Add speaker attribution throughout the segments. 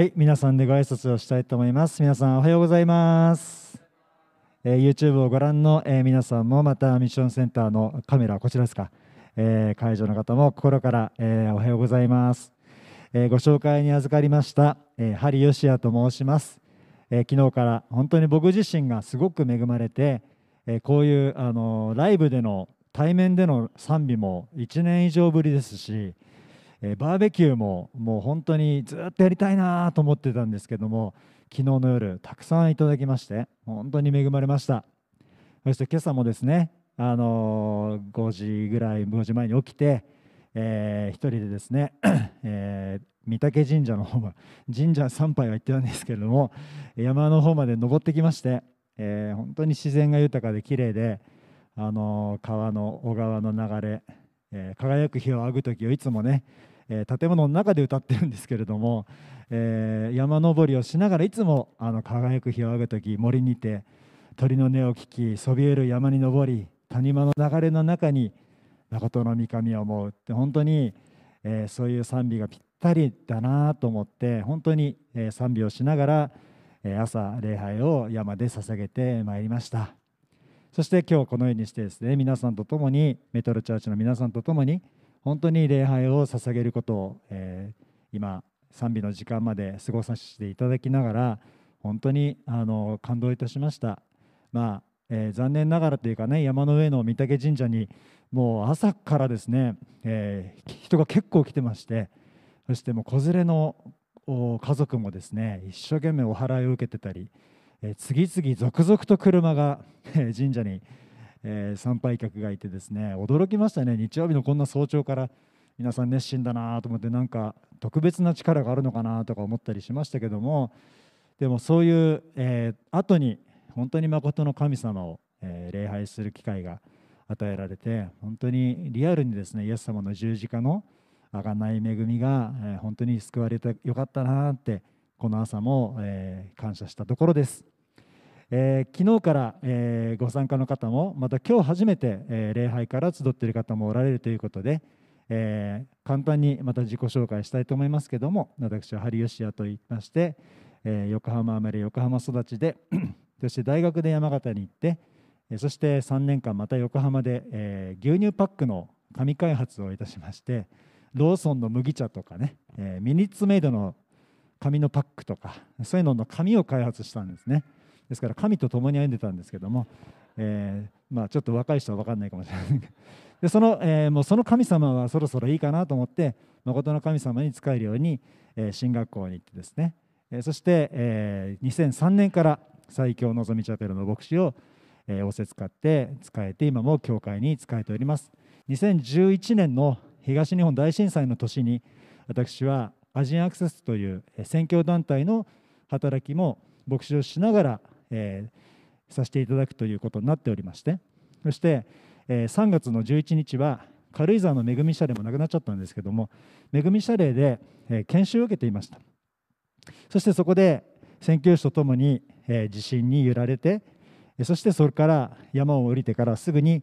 Speaker 1: はい、皆さんでご挨拶をしたいと思います。皆さんおはようございます。えー YouTube をご覧の、えー皆さんもまたミッションセンターのカメラこちらですか、えー会場の方も心から、えーおはようございます。えーご紹介に預かりました、えー、ハリヨシアと申します、えー昨日から本当に僕自身がすごく恵まれて、えーこういうあのライブでの対面での賛美も1年以上ぶりですし、えーバーベキューももう本当にずっとやりたいなと思ってたんですけども昨日の夜たくさんいただきまして本当に恵まれました。そして今朝もですね、あのー5時ぐらい5時前に起きて、えー一人でですね、えー御嶽神社の方ま神社参拝は行ってたんですけれども山の方まで登ってきまして、えー本当に自然が豊かで綺麗で、あの川の小川の流れ、えー輝く日を仰ぐ時をいつもね、えー建物の中で歌ってるんですけれども、えー山登りをしながらいつもあの輝く日を仰ぐ時森にて鳥の音を聞きそびえる山に登り谷間の流れの中に誠の御神を思うって本当に、えーそういう賛美がぴったりだなと思って本当に、えー賛美をしながら、えー朝礼拝を山で捧げてまいりました。そして今日このようにしてですね皆さんと共にメトロチャーチの皆さんと共に本当に礼拝を捧げることを、えー今賛美の時間まで過ごさせていただきながら本当にあの感動いたしました。まあえー残念ながらというかね山の上の御嶽神社にもう朝からですね、えー人が結構来てましてそしてもう子連れの家族もですね一生懸命お祓いを受けてたり、えー次々続々と車が神社に、えー参拝客がいてですね驚きましたね日曜日のこんな早朝から皆さん熱心だなと思ってなんか特別な力があるのかなとか思ったりしましたけどもでもそういう、えー後に本当に誠の神様を、えー礼拝する機会が与えられて本当にリアルにですねイエス様の十字架の贖い恵みが、えー本当に救われてよかったなってこの朝も、えー感謝したところです。えー昨日から、えーご参加の方もまた今日初めて、えー礼拝から集っている方もおられるということで、えー簡単にまた自己紹介したいと思いますけども私はハリヨシアと言いまして、えー横浜生まれ横浜育ちで そして大学で山形に行ってそして3年間また横浜で、えー牛乳パックの紙開発をいたしましてローソンの麦茶とかね、えーミニッツメイドの紙のパックとかそういうのの紙を開発したんですね。ですから神と共に歩んでたんですけども、えーまあ、ちょっと若い人は分かんないかもしれないけどでその,、えーもうその神様はそろそろいいかなと思って誠の神様に仕えるように、えー進学校に行ってですね、えそして、えー2003年から最強のぞみチャペルの牧師を、え仰せ使って仕えて今も教会に仕えております。2011年の東日本大震災の年に私はアジアンアクセスという宣教団体の働きも牧師をしながら、えーさせていただくということになっておりましてそして、えー3月の11日は軽井沢の恵み謝礼もなくなっちゃったんですけども恵み謝礼で、え研修を受けていました。そしてそこで宣教師とともに、え地震に揺られてそしてそれから山を降りてからすぐに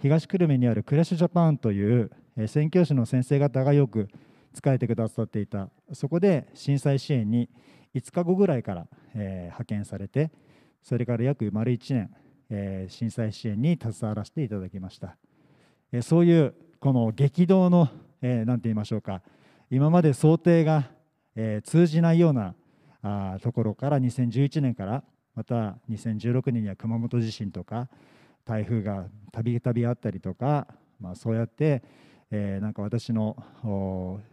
Speaker 1: 東久留米にあるクラッシュジャパンという、宣教師の先生方がよく使えてくださっていた。そこで震災支援に5日後ぐらいから、え派遣されてそれから約丸1年、え震災支援に携わらせていただきました、えそういうこの激動の、えなんて言いましょうか今まで想定が、え通じないようなあところから2011年からまた2016年には熊本地震とか台風がたびたびあったりとか、まあ、そうやって、えなんか私の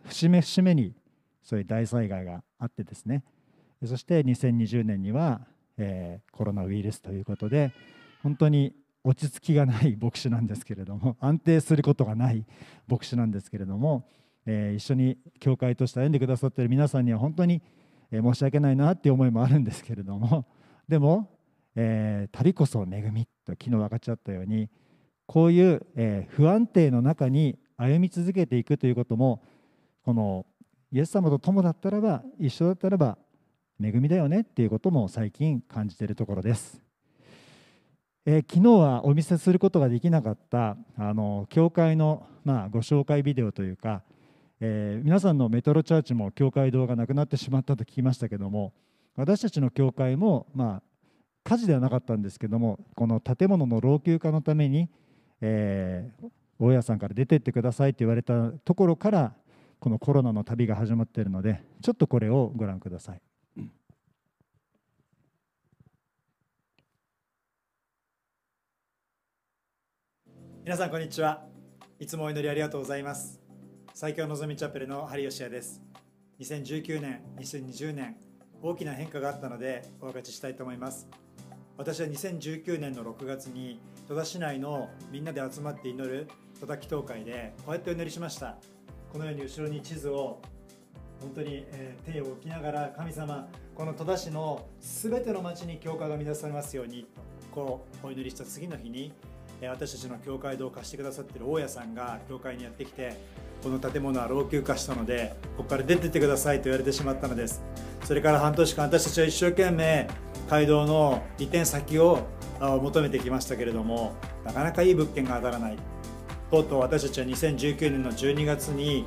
Speaker 1: 節目節目にそういう大災害があってですね。そして2020年には、えーコロナウイルスということで本当に落ち着きがない 牧師なんですけれども安定することがない 牧師なんですけれども、えー一緒に教会として歩んでくださっている皆さんには本当に、申し訳ないなっていう思いもあるんですけれども でも、えー旅こそ恵みと昨日分かっちゃったようにこういう、え不安定の中に歩み続けていくということもこのイエス様と共だったらば一緒だったらば恵みだよねっていうことも最近感じているところです。えー昨日はお見せすることができなかったあの教会の、まあ、ご紹介ビデオというか、えー、皆さんのメトロチャーチも教会堂がなくなってしまったと聞きましたけども私たちの教会もまあ火事ではなかったんですけどもこの建物の老朽化のために、えー、大家さんから出てってくださいって言われたところからこのコロナの旅が始まっているのでちょっとこれをご覧ください。皆さんこんにちは。いつもお祈りありがとうございます。最強のぞみチャペルのハリヨシアです。2019年2020年大きな変化があったのでお分かちしたいと思います。私は2019年の6月に戸田市内のみんなで集まって祈る戸田祈祷会でこうやってお祈りしました。このように後ろに地図を本当に、え手を置きながら神様この戸田市の全ての町に教会が乱されますようにこうお祈りした次の日に私たちの教会堂を貸してくださってる大家さんが教会にやってきてこの建物は老朽化したのでここから出てってくださいと言われてしまったのです。それから半年間私たちは一生懸命街道の移転先を求めてきましたけれどもなかなかいい物件が当たらない。とうとう私たちは2019年の12月に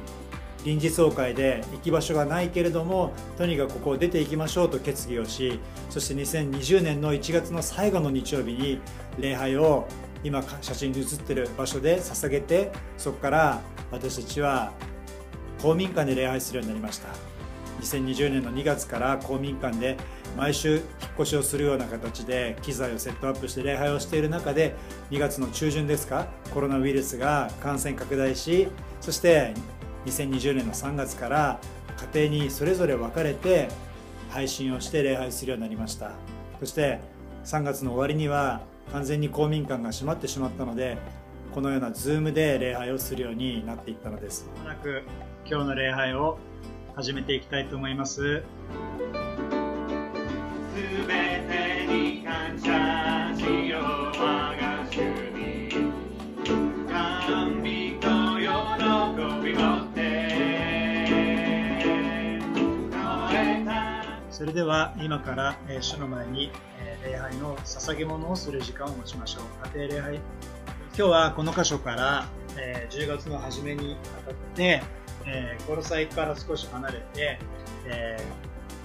Speaker 1: 臨時総会で行き場所がないけれどもとにかくここを出ていきましょうと決議をしそして2020年の1月の最後の日曜日に礼拝を今写真に写ってる場所で捧げてそこから私たちは公民館で礼拝するようになりました。2020年の2月から公民館で毎週引っ越しをするような形で機材をセットアップして礼拝をしている中で2月の中旬ですかコロナウイルスが感染拡大しそして2020年の3月から家庭にそれぞれ分かれて配信をして礼拝するようになりました。そして3月の終わりには完全に公民館が閉まってしまったのでこのような Zoom で礼拝をするようになっていったのです。まもなく今日の礼拝を始めていきたいと思います。それでは今から主の前に礼拝の捧げ物をする時間を持ちましょう。家庭礼拝。今日はこの箇所から、え10月の初めにあたって、えー、コロサイから少し離れて、え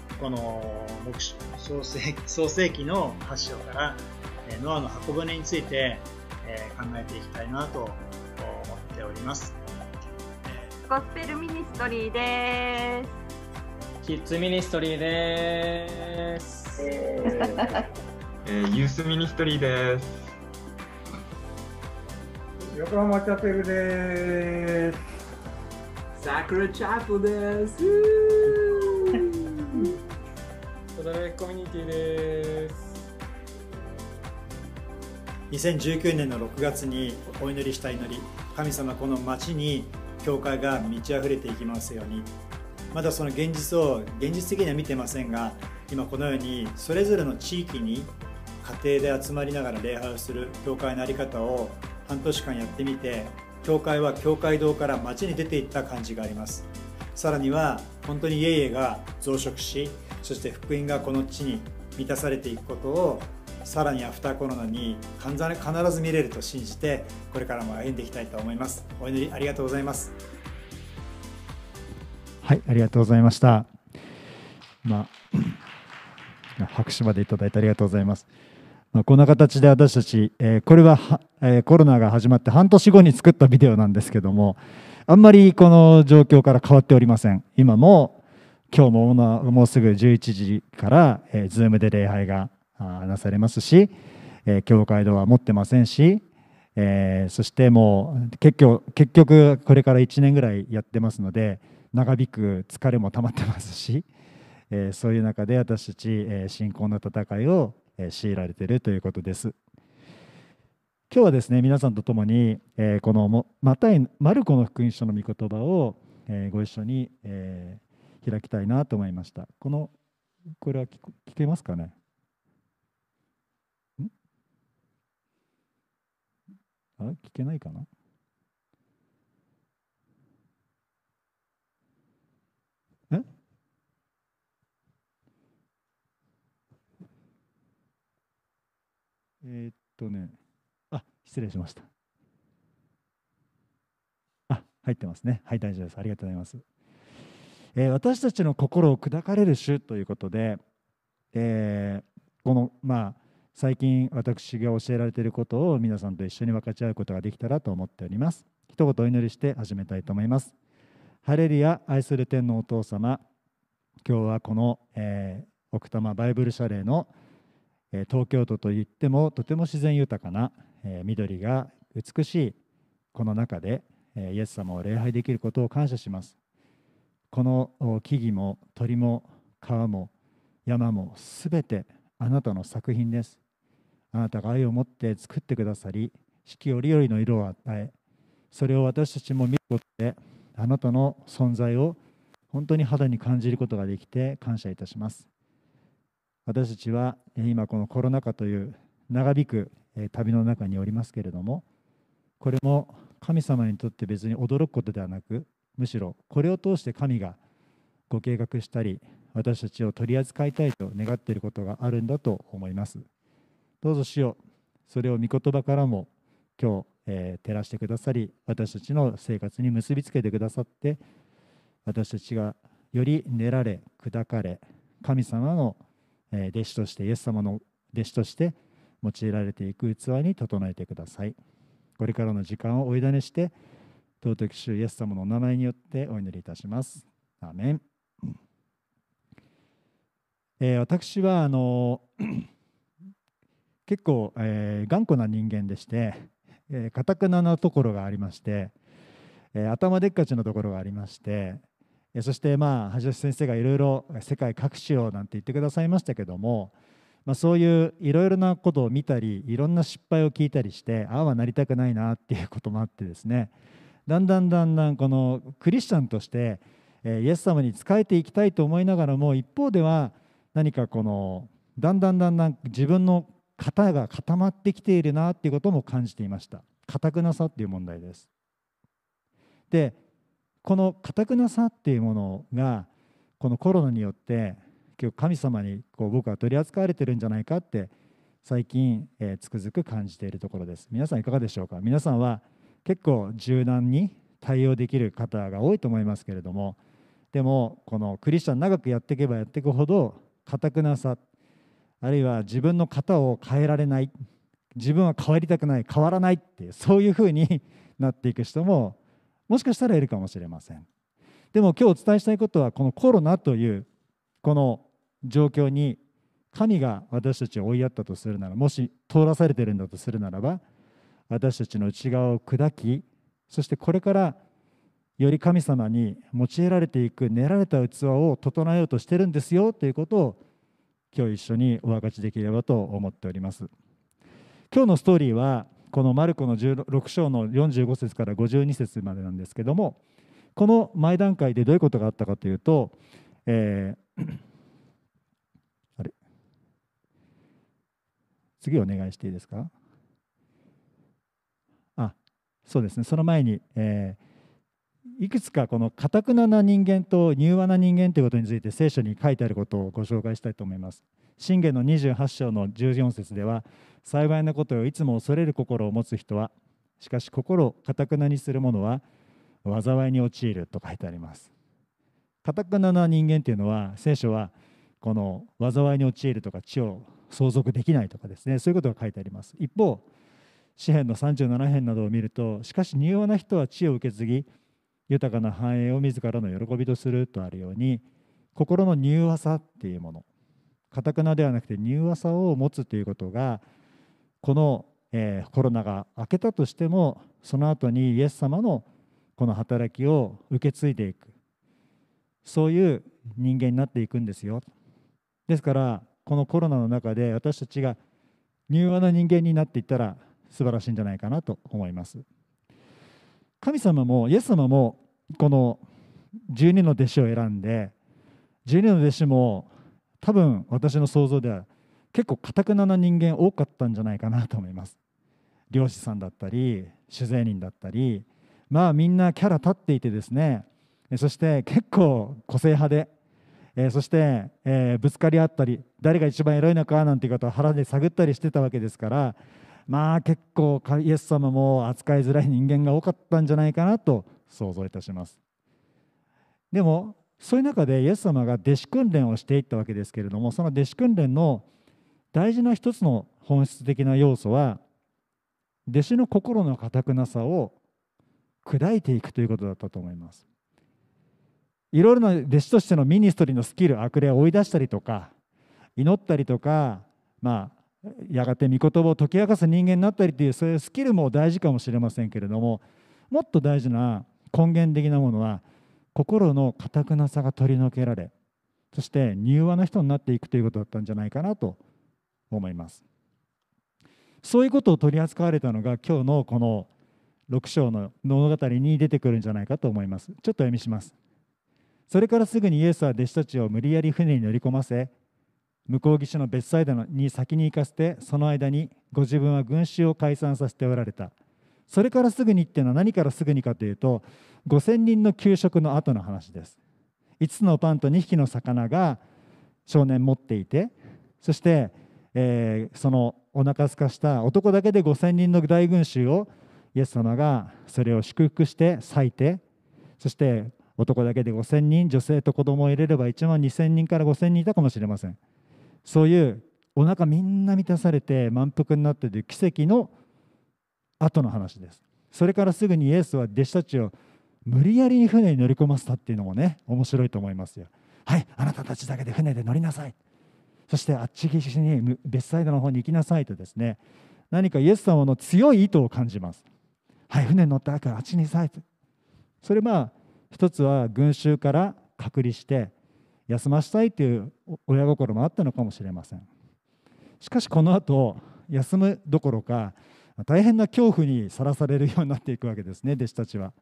Speaker 1: ー、この創世創世紀の発祥から、えノアの箱舟について、え考えていきたいなと思っております。
Speaker 2: ゴスペルミニストリーです。
Speaker 3: キッズミニストリーです。
Speaker 4: えー、ユースミニストリーです。
Speaker 5: 横浜チャペルです。
Speaker 6: サクラチャペルです。
Speaker 3: トラレコミュニティです。
Speaker 1: 2019年の6月にお祈りした祈り、神様この町に教会が満ち溢れていきますように。まだその現実を現実的には見てませんが、今このようにそれぞれの地域に家庭で集まりながら礼拝をする教会の在り方を半年間やってみて教会は教会堂から街に出ていった感じがあります。さらには本当に家々が増殖しそして福音がこの地に満たされていくことをさらにアフターコロナに必ず見れると信じてこれからも歩んでいきたいと思います。お祈りありがとうございます。はいありがとうございましたまあ 拍手までいただいてありがとうございます。まあ、こんな形で私たち、えー、これはえー、コロナが始まって半年後に作ったビデオなんですけどもあんまりこの状況から変わっておりません今も今日ももうすぐ11時から、えー、Zoom で礼拝がなされますし、えー、教会堂は持ってませんし、えー、そしてもう結局結局これから1年ぐらいやってますので長引く疲れも溜まってますし、えー、そういう中で私たち、えー、信仰の戦いを強いられているということです。今日はですね皆さんと共に、えこのマタイマルコの福音書の御言葉を、えご一緒に、え開きたいなと思いました。このこれは聞けますかね？あ聞けないかな？えー、っとね、あ、失礼しました。あ、入ってますね。はい大丈夫です。ありがとうございます、えー私たちの心を砕かれる主ということで、えーこのまあ最近私が教えられていることを皆さんと一緒に分かち合うことができたらと思っております。一言お祈りして始めたいと思います。ハレルヤ愛する天のお父様。今日はこの、えー奥多摩バイブル謝礼の、東京都といってもとても自然豊かな、え緑が美しいこの中で、えイエス様を礼拝できることを感謝します。この木々も鳥も川も山もすべてあなたの作品です。あなたが愛を持って作ってくださり四季折々の色を与えそれを私たちも見ることであなたの存在を本当に肌に感じることができて感謝いたします。私たちは今このコロナ禍という長引く旅の中におりますけれどもこれも神様にとって別に驚くことではなくむしろこれを通して神がご計画したり私たちを取り扱いたいと願っていることがあるんだと思います。どうぞ主よそれを御言葉からも今日、えー照らしてくださり私たちの生活に結びつけてくださって私たちがより練られ砕かれ神様のえ弟子としてイエス様の弟子として用いられていく器に整えてください。これからの時間をお委ねして尊き主イエス様のお名前によってお祈りいたします。アーメン、えー私はあの 結構、えー頑固な人間でしてえーかたくななところがありまして、えー頭でっかちのところがありましてそしてまあ橋吉先生がいろいろ世界各地をなんて言ってくださいましたけども、まあ、そういういろいろなことを見たりいろんな失敗を聞いたりしてああはなりたくないなっていうこともあってですね。だんだんだんだんこのクリスチャンとしてイエス様に仕えていきたいと思いながらも一方では何かこのだんだんだんだん自分の型が固まってきているなっていうことも感じていました。固くなさっていう問題です。でこの固くなさっていうものがこのコロナによって今日神様にこう僕は取り扱われてるんじゃないかって最近、えーつくづく感じているところです。皆さんいかがでしょうか？皆さんは結構柔軟に対応できる方が多いと思いますけれどもでもこのクリスチャン長くやっていけばやっていくほど固くなさあるいは自分の型を変えられない自分は変わりたくない変わらないっていうそういうふうになっていく人ももしかしたらいるかもしれません。でも今日お伝えしたいことはこのコロナというこの状況に神が私たちを追いやったとするならもし通らされてるんだとするならば私たちの内側を砕きそしてこれからより神様に用いられていく練られた器を整えようとしてるんですよということを今日一緒にお分かちできればと思っております。今日のストーリーはこのマルコの16章の45節から52節までなんですけどもこの前段階でどういうことがあったかというと、えー あれ？次お願いしていいですか？あそうですね。その前に、えーいくつかこのかたくなな人間と柔和な人間ということについて聖書に書いてあることをご紹介したいと思います。信玄の28章の14節では幸いなことをいつも恐れる心を持つ人はしかし心をかたくなにする者は災いに陥ると書いてあります。かたくなな人間というのは聖書はこの災いに陥るとか地を相続できないとかですねそういうことが書いてあります。一方詩篇の37編などを見るとしかし柔和な人は地を受け継ぎ豊かな繁栄を自らの喜びとするとあるように心の柔和さっていうものかたくなではなくて柔和さを持つということがこの、えーコロナが明けたとしてもその後にイエス様のこの働きを受け継いでいく。そういう人間になっていくんですよ。ですからこのコロナの中で私たちが柔和な人間になっていったら素晴らしいんじゃないかなと思います。神様もイエス様もこの12の弟子を選んで12の弟子も多分私の想像では結構かたくなな人間多かったんじゃないかなと思います。漁師さんだったり酒税人だったりまあみんなキャラ立っていてですね。そして結構個性派で。えそして、えぶつかり合ったり誰が一番エロいのかなんていうことを腹で探ったりしてたわけですからまあ結構イエス様も扱いづらい人間が多かったんじゃないかなと想像いたします。でもそういう中でイエス様が弟子訓練をしていったわけですけれどもその弟子訓練の大事な一つの本質的な要素は弟子の心の堅くなさを砕いていくということだったと思います。いろいろな弟子としてのミニストリーのスキル悪霊を追い出したりとか祈ったりとかまあやがて御言葉を解き明かす人間になったりというそういうスキルも大事かもしれませんけれどももっと大事な根源的なものは心の堅くなさが取り除けられそして柔和な人になっていくということだったんじゃないかなと思います。そういうことを取り扱われたのが今日のこの6章の物語に出てくるんじゃないかと思います。ちょっと読みします。それからすぐにイエスは弟子たちを無理やり船に乗り込ませ向こう岸の別サイドに先に行かせてその間にご自分は群衆を解散させておられた。それからすぐにっていうのは何からすぐにかというと5000人の給食の後の話です。5つのパンと2匹の魚が少年持っていてそして、えー、そのお腹すかした男だけで5000人の大群衆をイエス様がそれを祝福して裂いてそして男だけで5000人女性と子供を入れれば1万2000人から5000人いたかもしれません。そういうお腹みんな満たされて満腹になっている奇跡の後の話です。それからすぐにイエスは弟子たちを無理やりに船に乗り込ませたっていうのもね面白いと思いますよ。はいあなたたちだけで船で乗りなさい。そしてあっち岸に別サイドの方に行きなさいとですね何かイエス様の強い意図を感じます。はい船に乗ったからあっちにさいと。それまあ一つは群衆から隔離して休ませたいという親心もあったのかもしれません。しかしこの後休むどころか大変な恐怖にさらされるようになっていくわけですね弟子たちは。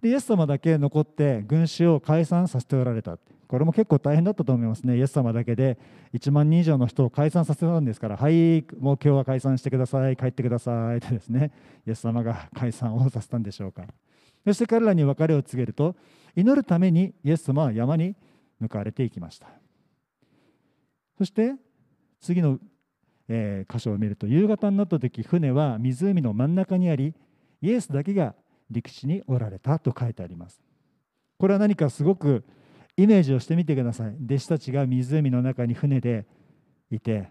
Speaker 1: でイエス様だけ残って群衆を解散させておられた。これも結構大変だったと思いますね。イエス様だけで1万人以上の人を解散させたんですからはいもう今日は解散してください帰ってくださいとですねイエス様が解散をさせたんでしょうか。そして彼らに別れを告げると祈るためにイエス様は山に向かわれていきました。そして次の、え、箇所を見ると夕方になった時船は湖の真ん中にありイエスだけが陸地におられたと書いてあります。これは何かすごくイメージをしてみてください。弟子たちが湖の中に船でいて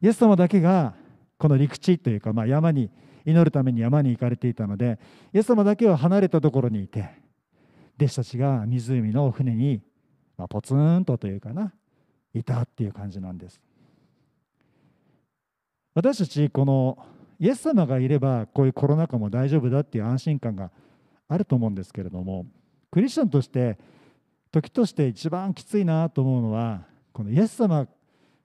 Speaker 1: イエス様だけがこの陸地というか、まあ、山に祈るために山に行かれていたのでイエス様だけは離れたところにいて弟子たちが湖の船に、まあ、ポツンとというかないたっていう感じなんです。私たちこのイエス様がいればこういうコロナ禍も大丈夫だっていう安心感があると思うんですけれどもクリスチャンとして時として一番きついなと思うのはこのイエス様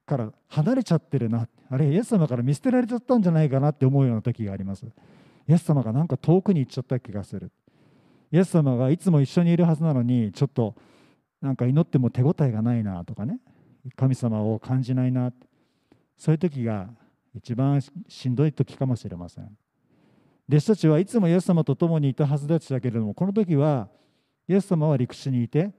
Speaker 1: から離れちゃってるなあれイエス様から見捨てられちゃったんじゃないかなって思うような時があります。イエス様がなんか遠くに行っちゃった気がする。イエス様がいつも一緒にいるはずなのにちょっとなんか祈っても手応えがないなとかね神様を感じないな。そういう時が一番しんどい時かもしれません。弟子たちはいつもイエス様と共にいたはずでしたけれどもこの時はイエス様は陸地にいて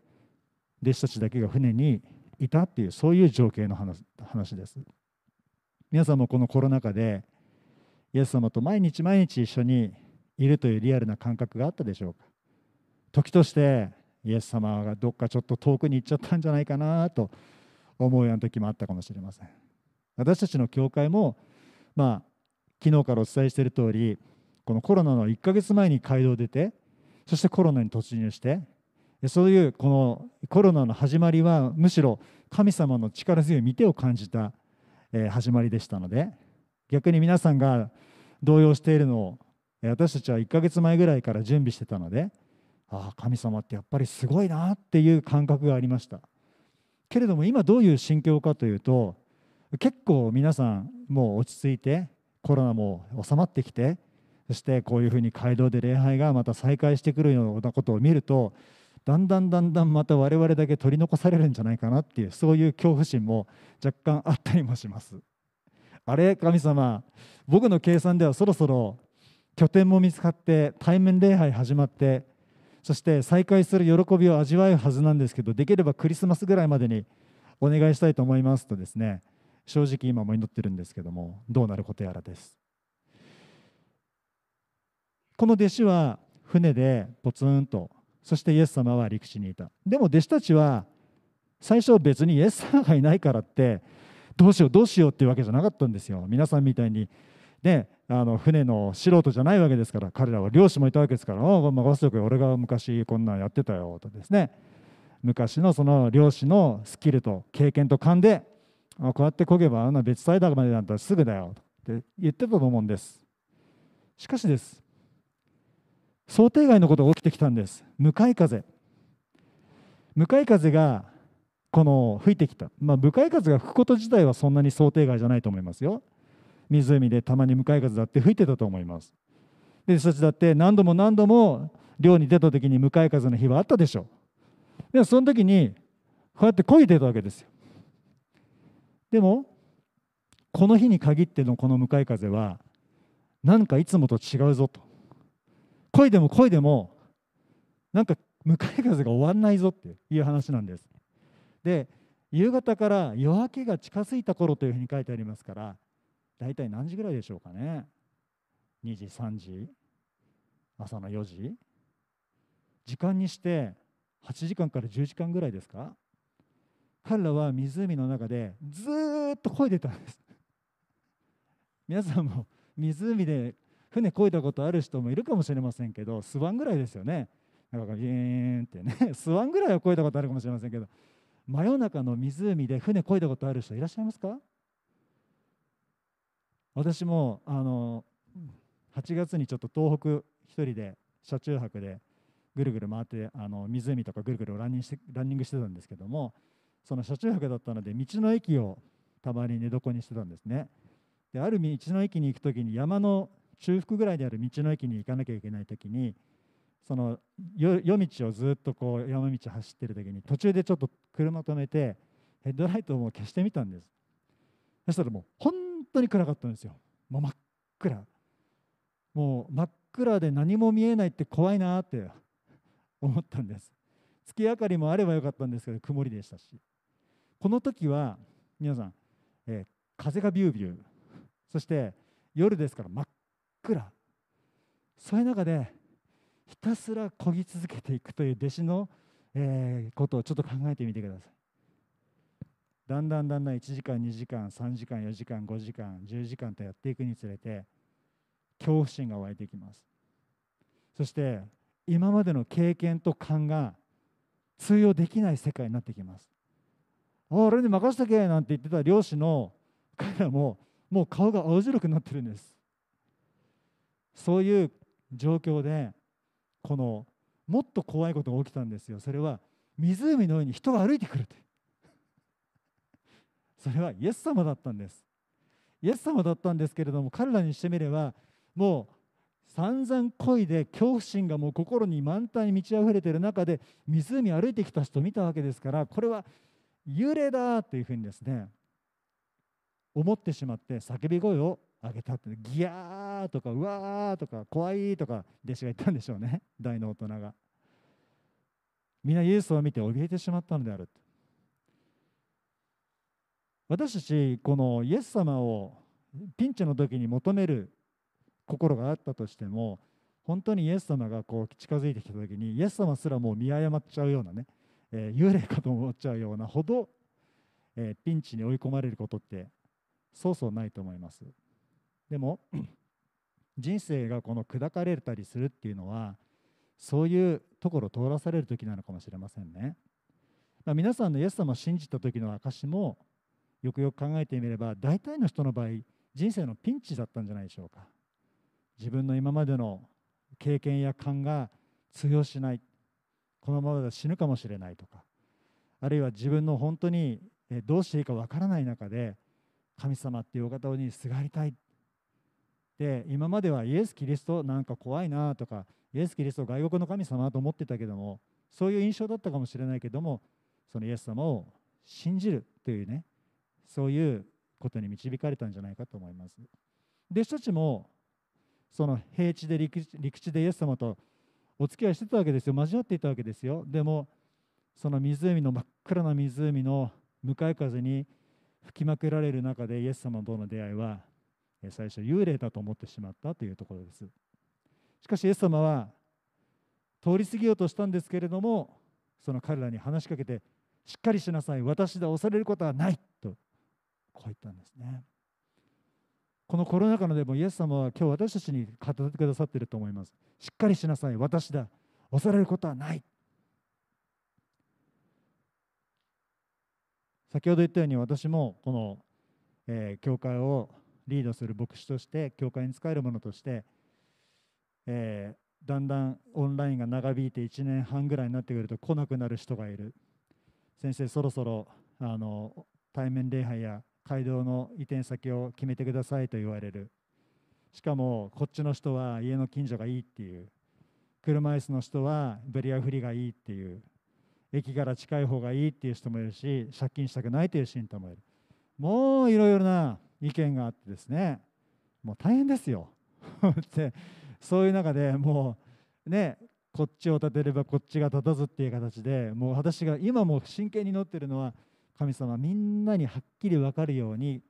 Speaker 1: 弟子たちだけが船にいたっていうそういう情景の話です。皆さんもこのコロナ禍でイエス様と毎日毎日一緒にいるというリアルな感覚があったでしょうか？時としてイエス様がどっかちょっと遠くに行っちゃったんじゃないかなと思うような時もあったかもしれません。私たちの教会もまあ昨日からお伝えしている通りこのコロナの1ヶ月前に街道出てそしてコロナに突入してそういうこのコロナの始まりはむしろ神様の力強い見てを感じた始まりでしたので逆に皆さんが動揺しているのを私たちは1ヶ月前ぐらいから準備してたのでああ神様ってやっぱりすごいなっていう感覚がありました。けれども今どういう心境かというと結構皆さんもう落ち着いてコロナも収まってきてそしてこういうふうに街道で礼拝がまた再開してくるようなことを見るとだんだんだんだんまた我々だけ取り残されるんじゃないかなっていうそういう恐怖心も若干あったりもします。あれ神様僕の計算ではそろそろ拠点も見つかって対面礼拝始まってそして再開する喜びを味わうはずなんですけどできればクリスマスぐらいまでにお願いしたいと思いますとですね正直今も祈ってるんですけどもどうなることやらです。この弟子は船でポツンとそしてイエス様は陸地にいた。でも弟子たちは最初別にイエス様がいないからってどうしようどうしようっていうわけじゃなかったんですよ。皆さんみたいにねあの船の素人じゃないわけですから彼らは漁師もいたわけですから「ああ任せておけ俺が昔こんなんやってたよ」とですね。昔のその漁師のスキルと経験と勘でこうやって漕げばあんな別サイダーまでなんたらすぐだよって言ってたと思うんです。しかしです。想定外のことが起きてきたんです。向かい風。向かい風がこの吹いてきた、まあ、向かい風が吹くこと自体はそんなに想定外じゃないと思いますよ。湖でたまに向かい風だって吹いてたと思います。でそっちだって何度も何度も漁に出た時に向かい風の日はあったでしょ。うでその時にこうやって漕いでたわけですよ。でもこの日に限ってのこの向かい風はなんかいつもと違うぞと。漕いでも漕いでもなんか向かい風が終わんないぞっていう話なんです。で夕方から夜明けが近づいた頃というふうに書いてありますから大体何時ぐらいでしょうかね。2時3時朝の4時。時間にして8時間から10時間ぐらいですか？彼らは湖の中でずっと漕いでたんです。皆さんも湖で船漕いだことある人もいるかもしれませんけどスワンぐらいですよね。なんかビーンってね。スワンぐらいは漕いだことあるかもしれませんけど真夜中の湖で船漕いだことある人いらっしゃいますか？私もあの8月にちょっと東北一人で車中泊でぐるぐる回ってあの湖とかぐるぐるランニングしてランニングしてたんですけどもその車中泊だったので道の駅をたまに寝床にしてたんですね。である道の駅に行く時に山の中腹ぐらいである道の駅に行かなきゃいけない時にその夜道をずっとこう山道走ってる時に途中でちょっと車止めてヘッドライトを消してみたんです。そしたらもう本当に暗かったんですよ。もう真っ暗。もう真っ暗で何も見えないって怖いなって思ったんです。月明かりもあればよかったんですけど曇りでしたし。この時は皆さん、えー、風がビュービュー。そして夜ですから真っ暗。そういう中でひたすら漕ぎ続けていくという弟子の、えー、ことをちょっと考えてみてください。だんだんだんだん1時間2時間3時間4時間5時間10時間とやっていくにつれて恐怖心が湧いてきます。そして今までの経験と勘が通用できない世界になってきます。俺に任せとけなんて言ってた漁師の彼らももう顔が青白くなってるんです。そういう状況でこのもっと怖いことが起きたんですよ。それは湖の上に人が歩いてくるって。それはイエス様だったんです。イエス様だったんですけれども彼らにしてみればもう散々恋で恐怖心がもう心に満タンに満ち溢れている中で湖歩いてきた人を見たわけですからこれは幽霊だというふうにですね思ってしまって叫び声を上げたってギャーとかうわーとか怖いとか弟子が言ったんでしょうね 大の大人がみんなイエスを見て怯えてしまったのである私たちこのイエス様をピンチの時に求める心があったとしても本当にイエス様がこう近づいてきた時にイエス様すらもう見誤っちゃうようなね、えー、幽霊かと思っちゃうようなほど、えー、ピンチに追い込まれることってそうそうないと思います。でも 人生がこの砕かれたりするっていうのはそういうところを通らされる時なのかもしれませんね、まあ、皆さんのイエス様を信じた時の証もよくよく考えてみれば大体の人の場合人生のピンチだったんじゃないでしょうか。自分の今までの経験や勘が通用しない。このままで死ぬかもしれないとかあるいは自分の本当にどうしていいかわからない中で神様っていうお方にすがりたいで今まではイエス・キリストなんか怖いなとかイエス・キリスト外国の神様と思ってたけどもそういう印象だったかもしれないけどもそのイエス様を信じるというねそういうことに導かれたんじゃないかと思います。弟子たちもその平地で陸地でイエス様とお付き合いしてたわけですよ。交わっていたわけですよ。でもその湖の真っ暗な湖の向かい風に吹きまくられる中でイエス様との出会いは最初幽霊だと思ってしまったというところです。しかしイエス様は通り過ぎようとしたんですけれどもその彼らに話しかけてしっかりしなさい。私で押されることはないとこう言ったんですね。このコロナ禍のでもイエス様は今日私たちに語ってくださっていると思います。しっかりしなさい。私だ。押されることはない。先ほど言ったように私もこの、えー、教会をリードする牧師として教会に使えるものとして、えー、だんだんオンラインが長引いて1年半ぐらいになってくると来なくなる人がいる。先生そろそろあの対面礼拝や街道の移転先を決めてくださいと言われる。しかもこっちの人は家の近所がいいっていう。車椅子の人はベリアフリがいいっていう。駅から近い方がいいっていう人もいるし借金したくないという信徒もいる。もういろいろな意見があってですね。もう大変ですよ。でそういう中でもうねこっちを立てればこっちが立たずっていう形でもう私が今も真剣に乗ってるのは神様みんなにはっきり分かるように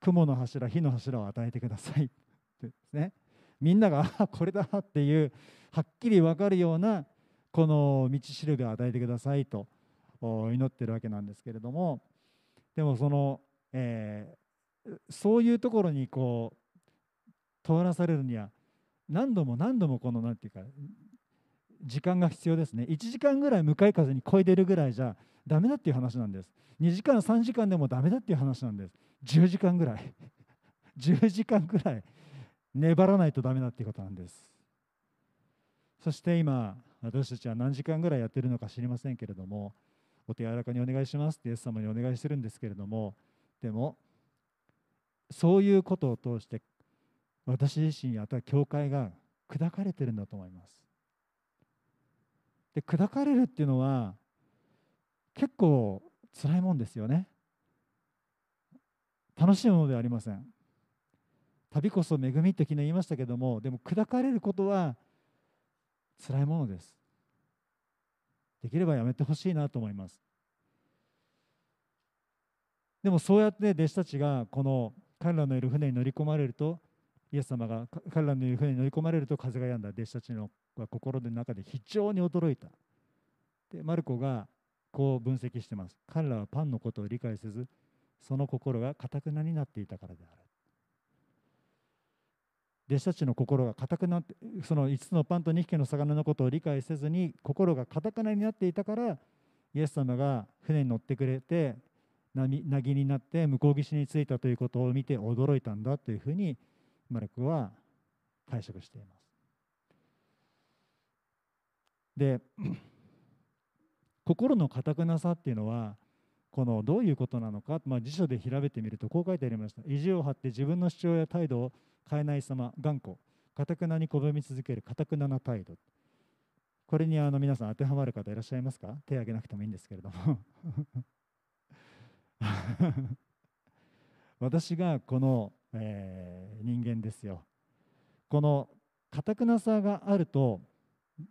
Speaker 1: 雲の柱火の柱を与えてください。っ てですね。みんながあこれだっていうはっきり分かるようなこの道しるべを与えてくださいと祈ってるわけなんですけれども。でもその、えー、そういうところにこう通らされるには何度も何度もこの何て言うか時間が必要ですね。1時間ぐらい向かい風にこいでるぐらいじゃダメだっていう話なんです。2時間3時間でもダメだっていう話なんです。10時間ぐらい。10時間ぐらい粘らないとダメだっていうことなんです。そして今私たちは何時間ぐらいやってるのか知りませんけれどもお手柔らかにお願いしますってイエス様にお願いしてるんですけれどもでもそういうことを通して私自身やた教会が砕かれてるんだと思います。で砕かれるっていうのは結構辛いもんですよね。楽しいものではありません。旅こそ恵みって昨日言いましたけどもでも砕かれることは辛いものです。できればやめてほしいなと思います。でもそうやって弟子たちがこの彼らのいる船に乗り込まれるとイエス様が彼らのいる船に乗り込まれると風が止んだ弟子たちのは心の中で非常に驚いた。でマルコがこう分析してます。彼らはパンのことを理解せずその心がかたくなになっていたからである。弟子たちの心が固くなってその5つのパンと2匹の魚のことを理解せずに心がかたくなになっていたからイエス様が船に乗ってくれてなぎになって向こう岸に着いたということを見て驚いたんだというふうにマルクは解釈しています。で心の堅くなさっていうのはこのどういうことなのか、まあ、辞書で調べてみるとこう書いてありました。意地を張って自分の主張や態度を変えない様頑固かたくなに拒み続けるかたくなな態度。これにあの皆さん当てはまる方いらっしゃいますか？手を挙げなくてもいいんですけれども。私がこの、えー、人間ですよ。このかたくなさがあると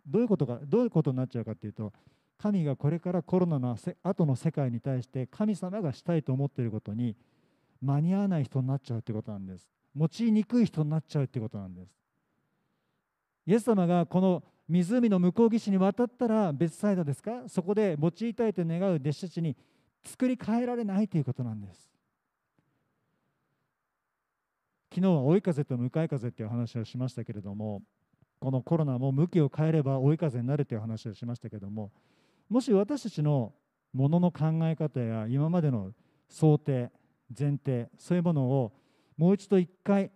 Speaker 1: どういうことかどういうことになっちゃうかっていうと神がこれからコロナの後の世界に対して神様がしたいと思っていることに間に合わない人になっちゃうってことなんです。用いにくい人になっちゃうってことなんです。イエス様がこの湖の向こう岸に渡ったら別サイドですか？そこで用いたいと願う弟子たちに作り変えられないということなんです。昨日は追い風と向かい風っていう話をしましたけれどもこのコロナも向きを変えれば追い風になるという話をしましたけどももし私たちのものの考え方や今までの想定前提そういうものをもう一度一回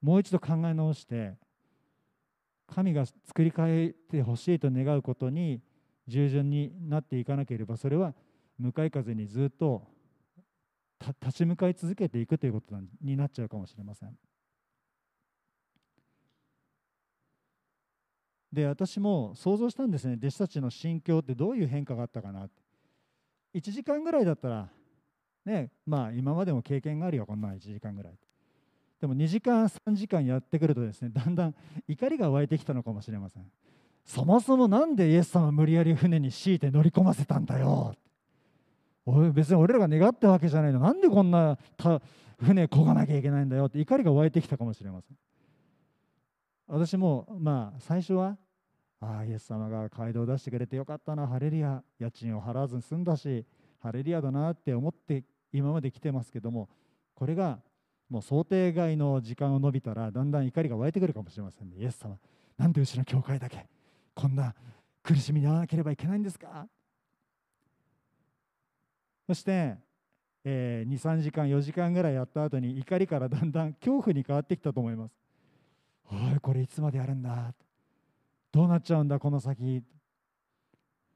Speaker 1: もう一度考え直して神が作り変えてほしいと願うことに従順になっていかなければそれは向かい風にずっと立ち向かい続けていくということになっちゃうかもしれません。で私も想像したんですね。弟子たちの心境ってどういう変化があったかなって。1時間ぐらいだったらねまあ今までも経験があるよこんな1時間ぐらいでも2時間3時間やってくるとですねだんだん怒りが湧いてきたのかもしれません。そもそも何でイエス様無理やり船に強いて乗り込ませたんだよ。別に俺らが願ったわけじゃないの。なんでこんな船こがなきゃいけないんだよって怒りが湧いてきたかもしれません。私もまあ最初はああイエス様が街道を出してくれてよかったな。ハレリア家賃を払わずに済んだしハレリアだなって思って今まで来てますけどもこれがもう想定外の時間を延びたらだんだん怒りが湧いてくるかもしれませんね。イエス様なんでうちの教会だけこんな苦しみに遭わなければいけないんですか？そして、えー、23時間4時間ぐらいやった後に怒りからだんだん恐怖に変わってきたと思います。おいこれいつまでやるんだ？どうなっちゃうんだこの先。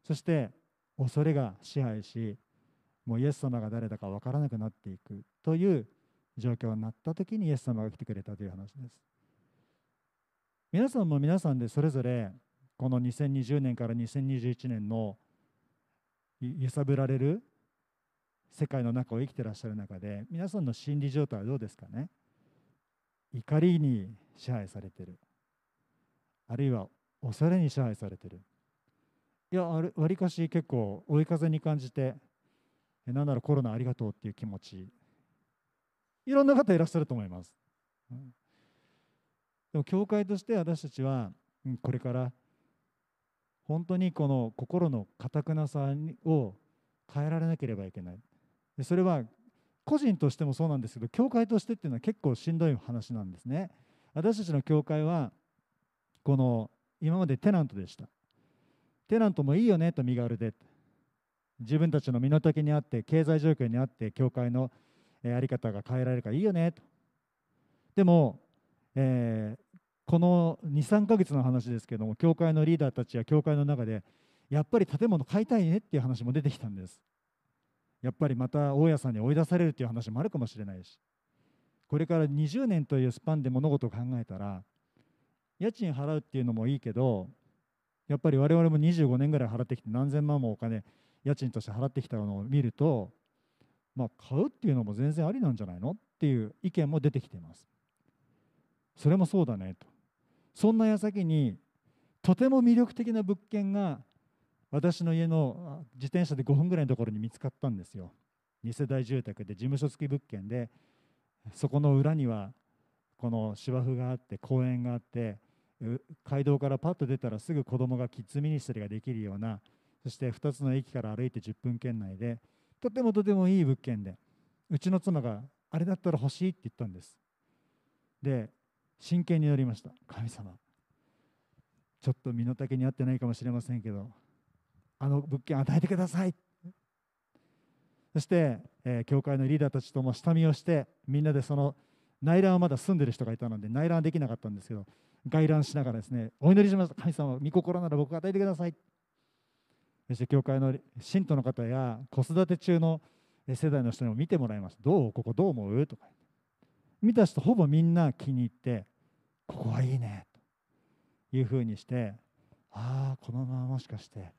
Speaker 1: そして恐れが支配しもうイエス様が誰だか分からなくなっていく。という状況になった時にイエス様が来てくれたという話です。皆さんも皆さんでそれぞれこの2020年から2021年の揺さぶられる世界の中を生きてらっしゃる中で皆さんの心理状態はどうですかね？怒りに支配されてる。あるいは恐れに支配されてる。いやわりかし結構追い風に感じてなんならコロナありがとうっていう気持ち。いろんな方いらっしゃると思います、うん、でも教会として私たちはこれから本当にこの心の堅くなさを変えられなければいけない。でそれは個人としてもそうなんですけど教会としてっていうのは結構しんどい話なんですね。私たちの教会はこの今までテナントでした。テナントもいいよねと身軽で。自分たちの身の丈にあって経済状況にあって教会のやり方が変えられるからいいよね。とでも、えー、この23ヶ月の話ですけども教会のリーダーたちや教会の中でやっぱり建物買いたいねっていう話も出てきたんです。やっぱりまた大家さんに追い出されるっていう話もあるかもしれないし。これから20年というスパンで物事を考えたら家賃払うっていうのもいいけどやっぱり我々も25年ぐらい払ってきて何千万もお金家賃として払ってきたのを見るとまあ買うっていうのも全然ありなんじゃないのっていう意見も出てきています。それもそうだねと。そんな矢先にとても魅力的な物件が私の家の自転車で5分ぐらいのところに見つかったんですよ。2世帯住宅で事務所付き物件でそこの裏にはこの芝生があって公園があって街道からパッと出たらすぐ子供がキッズミニストリーができるようなそして2つの駅から歩いて10分圏内でとてもとてもいい物件でうちの妻があれだったら欲しいって言ったんです。で真剣に乗りました神様。ちょっと身の丈に合ってないかもしれませんけどあの物件与えてください。そして、えー、教会のリーダーたちとも下見をしてみんなでその内覧はまだ住んでる人がいたので内覧できなかったんですけど外覧しながらですねお祈りしました神様御心なら僕が与えてください。そして教会の信徒の方や子育て中の世代の人にも見てもらいましたどう？ここどう思う？とか。見た人ほぼみんな気に入ってここはいいね。というふうにしてああこのままもしかして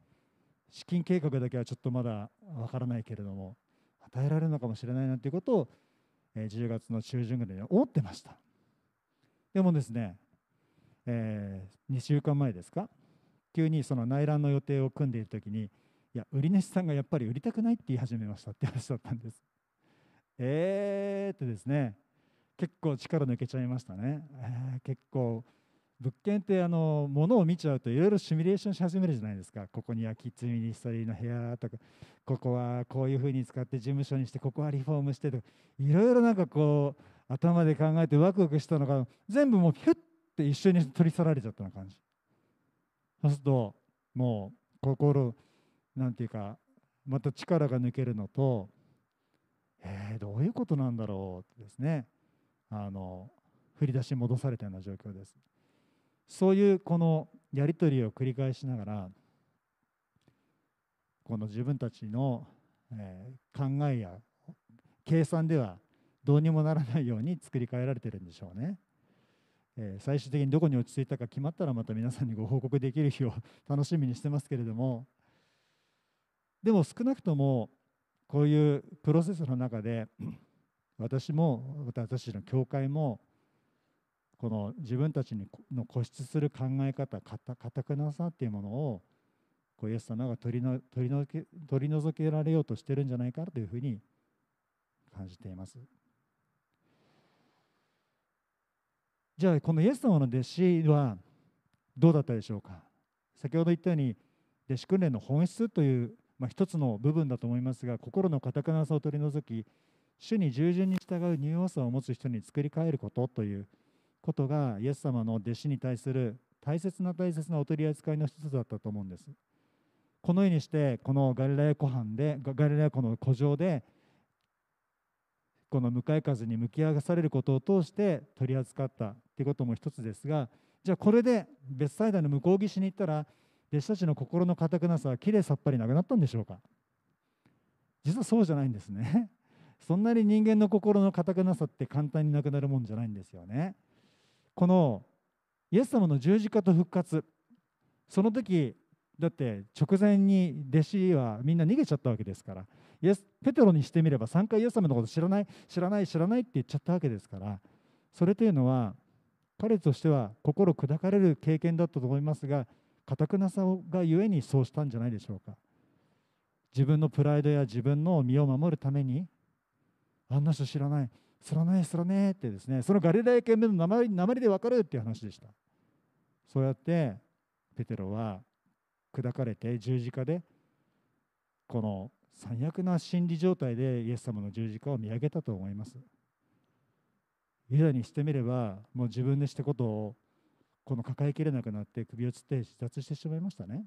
Speaker 1: 資金計画だけはちょっとまだわからないけれども与えられるのかもしれないなということを10月の中旬ぐらいに思ってました。でもですね、えー、2週間前ですか？急にその内覧の予定を組んでいる時にいや売り主さんがやっぱり売りたくないって言い始めましたって話だったんです。えーってですね。結構力抜けちゃいましたね、えー、結構物件ってあの物を見ちゃうといろいろシミュレーションし始めるじゃないですか。ここにはキッズミニストリーの部屋とかここはこういうふうに使って事務所にしてここはリフォームしてとかいろいろなんかこう頭で考えてワクワクしたのが全部もうピュッて一緒に取り去られちゃったような感じ。そうするともう心なんていうかまた力が抜けるのとえー、どういうことなんだろうってですね。あの振り出し戻されたような状況です。そういうこのやり取りを繰り返しながらこの自分たちの、えー、考えや計算ではどうにもならないように作り変えられてるんでしょうね。え、最終的にどこに落ち着いたか決まったらまた皆さんにご報告できる日を楽しみにしてますけれどもでも少なくともこういうプロセスの中で私も私たちの教会もこの自分たちの固執する考え方かたくなさっていうものをこうイエス様が取りの取りのけ取り除けられようとしてるんじゃないかというふうに感じています。じゃあこのイエス様の弟子はどうだったでしょうか？先ほど言ったように弟子訓練の本質という、まあ、一つの部分だと思いますが心の堅くなさを取り除き主に従順に従うニューさを持つ人に作り変えることということがイエス様の弟子に対する大切な大切なお取り扱いの一つだったと思うんです。このようにしてこのガリラヤ湖畔でガリラヤ湖の湖上でこの向かい風に向き合わされることを通して取り扱ったということも一つですがじゃあこれで別サイダーの向こう岸に行ったら弟子たちの心の堅くなさはきれいさっぱりなくなったんでしょうか実はそうじゃないんですねそんなに人間の心の堅くなさって簡単になくなるもんじゃないんですよねこのイエス様の十字架と復活その時だって直前に弟子はみんな逃げちゃったわけですからイエスペテロにしてみれば3回イエス様のこと知らない知らない知らないって言っちゃったわけですからそれというのは彼としては心砕かれる経験だったと思いますがかくなさがゆえにそうしたんじゃないでしょうか。自分のプライドや自分の身を守るためにあんな人知らない知らない知らねえってですねそのガリラヤ県名の鉛で分かるっていう話でした。そうやってペテロは砕かれて十字架でこの最悪な心理状態でイエス様の十字架を見上げたと思います。ユダにしてみればもう自分でしたことをこの抱えきれなくなって首をつって自殺してしまいましたね。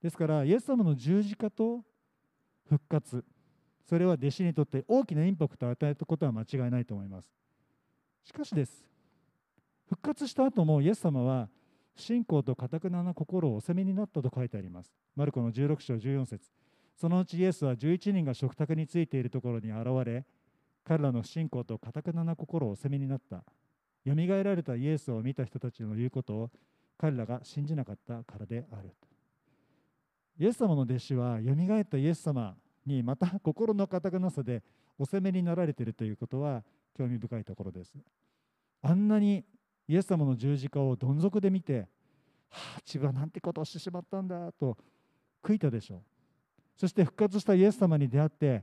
Speaker 1: ですからイエス様の十字架と復活それは弟子にとって大きなインパクトを与えたことは間違いないと思います。しかしです。復活した後もイエス様は信仰とかたくなな心をお責めになったと書いてあります。マルコの16章14節。そのうちイエスは11人が食卓についているところに現れ彼らの信仰とかたくなな心をお責めになった。よみがえられたイエスを見た人たちの言うことを彼らが信じなかったからである。イエス様の弟子はよみがえったイエス様にまた心の堅くなさでお責めになられているということは興味深いところです。あんなにイエス様の十字架をどん底で見て「はあ自分はなんてことをしてしまったんだ」と悔いたでしょう。そして復活したイエス様に出会って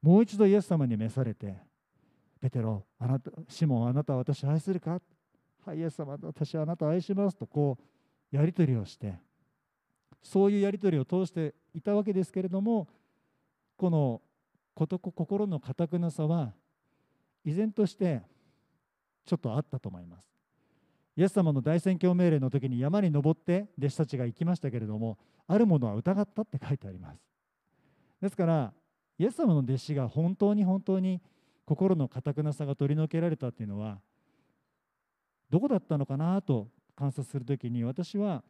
Speaker 1: もう一度イエス様に召されて「ペテロあなたシモンあなたは私を愛するか?」はいイエス様私はあなたを愛します。とこうやり取りをしてそういうやり取りを通していたわけですけれどもこの心のかたくなさは依然としてちょっとあったと思います。イエス様の大宣教命令の時に山に登って弟子たちが行きましたけれどもあるものは疑ったって書いてあります。ですからイエス様の弟子が本当に本当に心のかたくなさが取り除けられたっていうのはどこだったのかなと観察する時に私は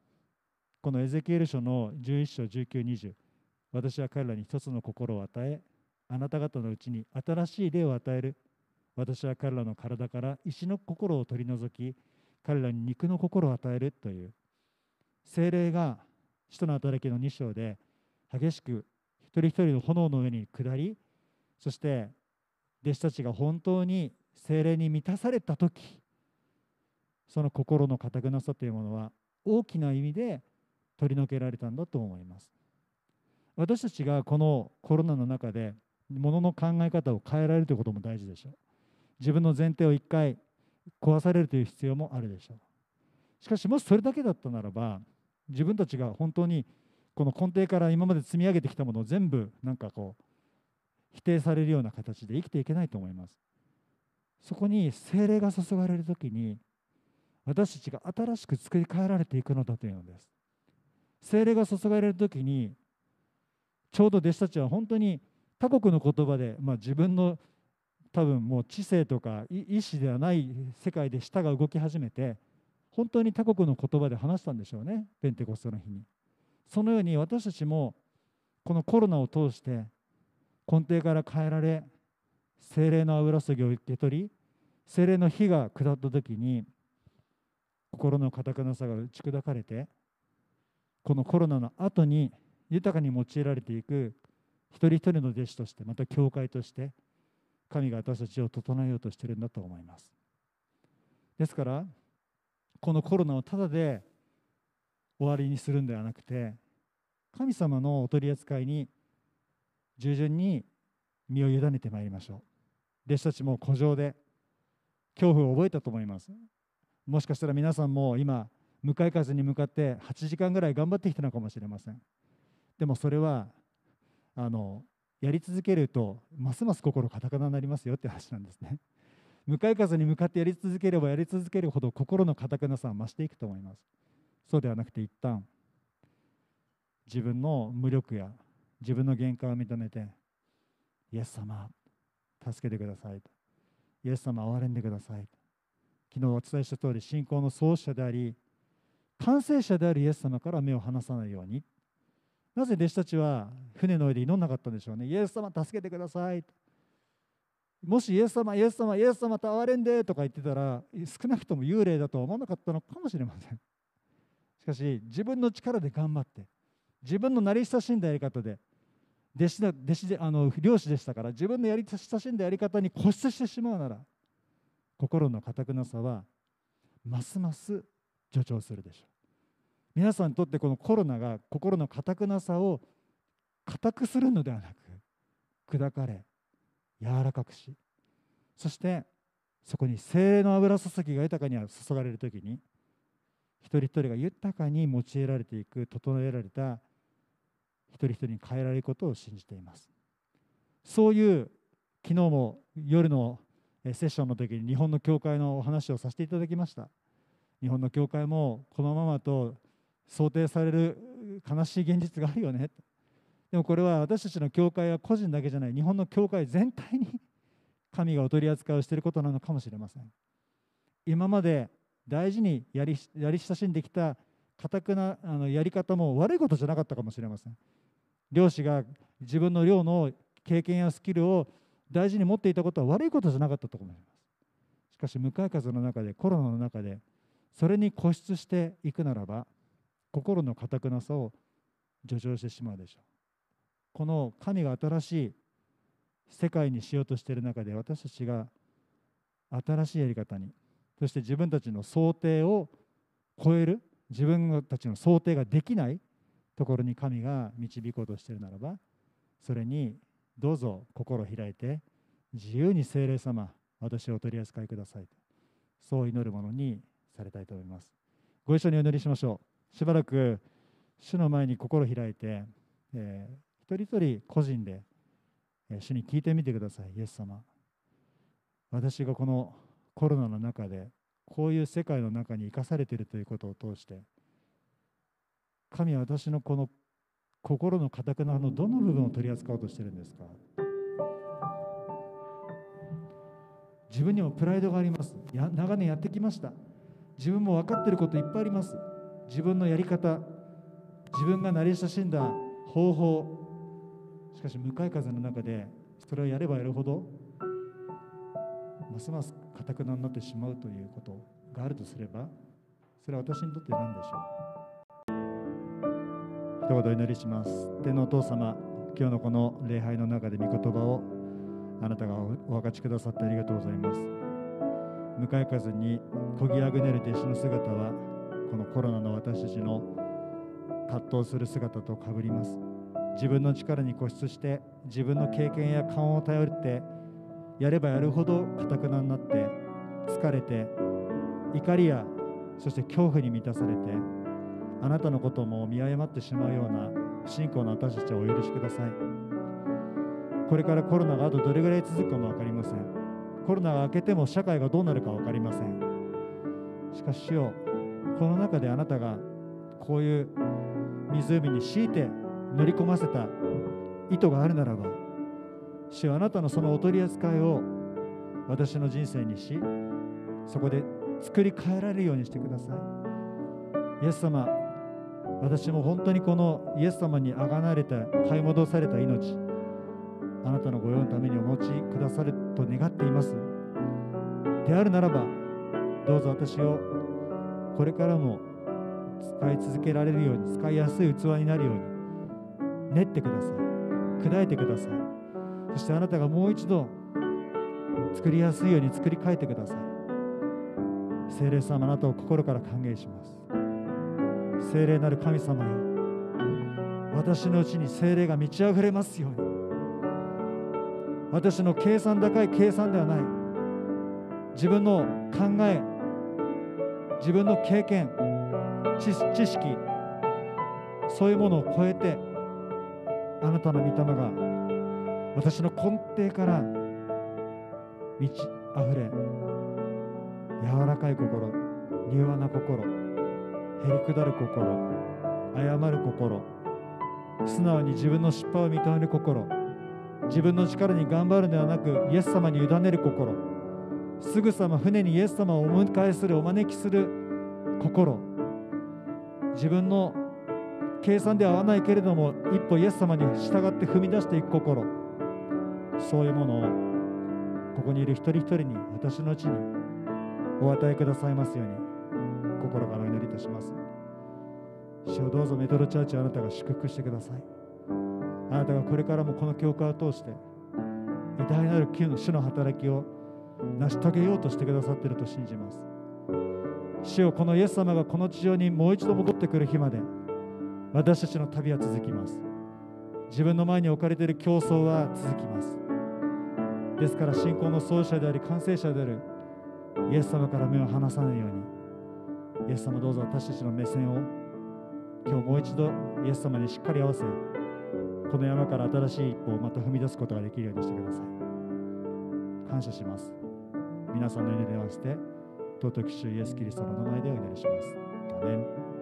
Speaker 1: このエゼキエル書の11章1920私は彼らに一つの心を与えあなた方のうちに新しい霊を与える。私は彼らの体から石の心を取り除き彼らに肉の心を与えるという。精霊が使徒の働きの2章で激しく一人一人の炎の上に下りそして弟子たちが本当に精霊に満たされた時その心の堅くなさというものは大きな意味で取り除けられたんだと思います。私たちがこのコロナの中でものの考え方を変えられるということも大事でしょう。自分の前提を一回壊されるという必要もあるでしょう。しかしもしそれだけだったならば自分たちが本当にこの根底から今まで積み上げてきたものを全部なんかこう否定されるような形で生きていけないと思います。そこに精霊が注がれる時に私たちが新しく作り変えられていくのだというのです。精霊が注がれる時にちょうど弟子たちは本当に他国の言葉で、まあ、自分の多分もう知性とか意志ではない世界で舌が動き始めて本当に他国の言葉で話したんでしょうね。ペンテコステの日に。そのように私たちもこのコロナを通して根底から変えられ精霊の油注ぎを受け取り精霊の火が下った時に心のかたくなさが打ち砕かれてこのコロナの後に豊かに用いられていく一人一人の弟子としてまた教会として神が私たちを整えようとしているんだと思います。ですからこのコロナをただで終わりにするんではなくて神様のお取り扱いに従順に身を委ねてまいりましょう。弟子たちも古城で恐怖を覚えたと思います。もしかしたら皆さんも今向かい風に向かって8時間ぐらい頑張ってきたのかもしれません。でもそれはあのやり続けるとますます心固くなりますよって話なんですね。向かい風に向かってやり続ければやり続けるほど心の固くなさは増していくと思います。そうではなくて一旦自分の無力や自分の限界を認めてイエス様助けてくださいと。イエス様憐れんでくださいと。昨日お伝えした通り信仰の創始者であり完成者であるイエス様から目を離さないように。なぜ弟子たちは船の上で祈んなかったんでしょうね。イエス様助けてくださいもしイエス様イエス様イエス様と憐れんでとか言ってたら少なくとも幽霊だとは思わなかったのかもしれません。しかし自分の力で頑張って自分の慣れ親しんだやり方で弟子だ弟子であの漁師でしたから自分のやり親しんだやり方に固執してしまうなら心の固くなさはますます助長するでしょう。皆さんにとってこのコロナが心の固くなさを固くするのではなく砕かれ柔らかくしそしてそこに精霊の油注ぎが豊かに注がれる時に一人一人が豊かに用いられていく整えられた一人一人に変えられることを信じています。そういう昨日も夜のセッションの時に日本の教会のお話をさせていただきました。日本の教会もこのままと想定される悲しい現実があるよね。でもこれは私たちの教会は個人だけじゃない。日本の教会全体に神がお取り扱いをしていることなのかもしれません。今まで大事にやりやり親しんできた固くなあのやり方も悪いことじゃなかったかもしれません。漁師が自分の漁の経験やスキルを大事に持っていたことは悪いことじゃなかったと思います。しかし向かい風の中でコロナの中でそれに固執していくならば心の堅くなさを助長してしまうでしょう。この神が新しい世界にしようとしている中で私たちが新しいやり方にそして自分たちの想定を超える自分たちの想定ができないところに神が導こうとしているならばそれにどうぞ心を開いて自由に精霊様私をお取り扱いくださいとそう祈るものにされたいと思います。ご一緒にお祈りしましょう。しばらく主の前に心を開いて、えー、一人一人個人で、主に聞いてみてくださいイエス様。私がこのコロナの中でこういう世界の中に生かされているということを通して神は私のこの心のかたくなのどの部分を取り扱おうとしてるんですか？自分にもプライドがあります。や長年やってきました。自分も分かっていることいっぱいあります。自分のやり方自分が慣れ親しんだ方法しかし向かい風の中でそれをやればやるほどますますかたくなになってしまうということがあるとすればそれは私にとって何でしょう？一言お祈りします。天のお父様今日のこの礼拝の中で御言葉をあなたがお分かちくださってありがとうございます。向かい風にこぎあぐねる弟子の姿はこのコロナの私たちの葛藤する姿とかぶります。自分の力に固執して自分の経験や勘を頼ってやればやるほどかたくなになって疲れて怒りやそして恐怖に満たされてあなたのことも見誤ってしまうような不信仰の私たちをお許しください。これからコロナがあとどれぐらい続くかも分かりません。コロナが明けても社会がどうなるか分かりません。しかしよこの中であなたがこういう湖に強いて乗り込ませた意図があるならば主はあなたのそのお取り扱いを私の人生にしそこで作り変えられるようにしてください。イエス様私も本当にこのイエス様にあがなれた買い戻された命あなたの御用のためにお持ちくださると願っています。であるならばどうぞ私をこれからも使い続けられるように使いやすい器になるように練ってください。砕いてください。そしてあなたがもう一度作りやすいように作り変えてください。聖霊様あなたを心から歓迎します。聖霊なる神様よ。私のうちに聖霊が満ち溢れますように。私の計算高い計算ではない。自分の考え自分の経験知知識そういうものを超えてあなたの御霊が私の根底から満ち溢れ柔らかい心柔和な心へり下る心謝る心素直に自分の失敗を認める心自分の力に頑張るのではなくイエス様に委ねる心すぐさま船にイエス様をお迎えするお招きする心自分の計算では合わないけれども一歩イエス様に従って踏み出していく心そういうものをここにいる一人一人に私のうちにお与えくださいますように心からお祈りいたします。主をどうぞメトロチャーチあなたが祝福してください。あなたがこれからもこの教会を通して偉大なる旧の主の働きを成し遂げようとしてくださっていると信じます。主よこのイエス様がこの地上にもう一度戻ってくる日まで私たちの旅は続きます。自分の前に置かれている競争は続きます。ですから信仰の創始者であり完成者であるイエス様から目を離さないようにイエス様どうぞ私たちの目線を今日もう一度イエス様にしっかり合わせこの山から新しい一歩をまた踏み出すことができるようにしてください。感謝します。皆さんの祈りに合わせて尊き主イエス・キリストの名前でお祈りします。アメン。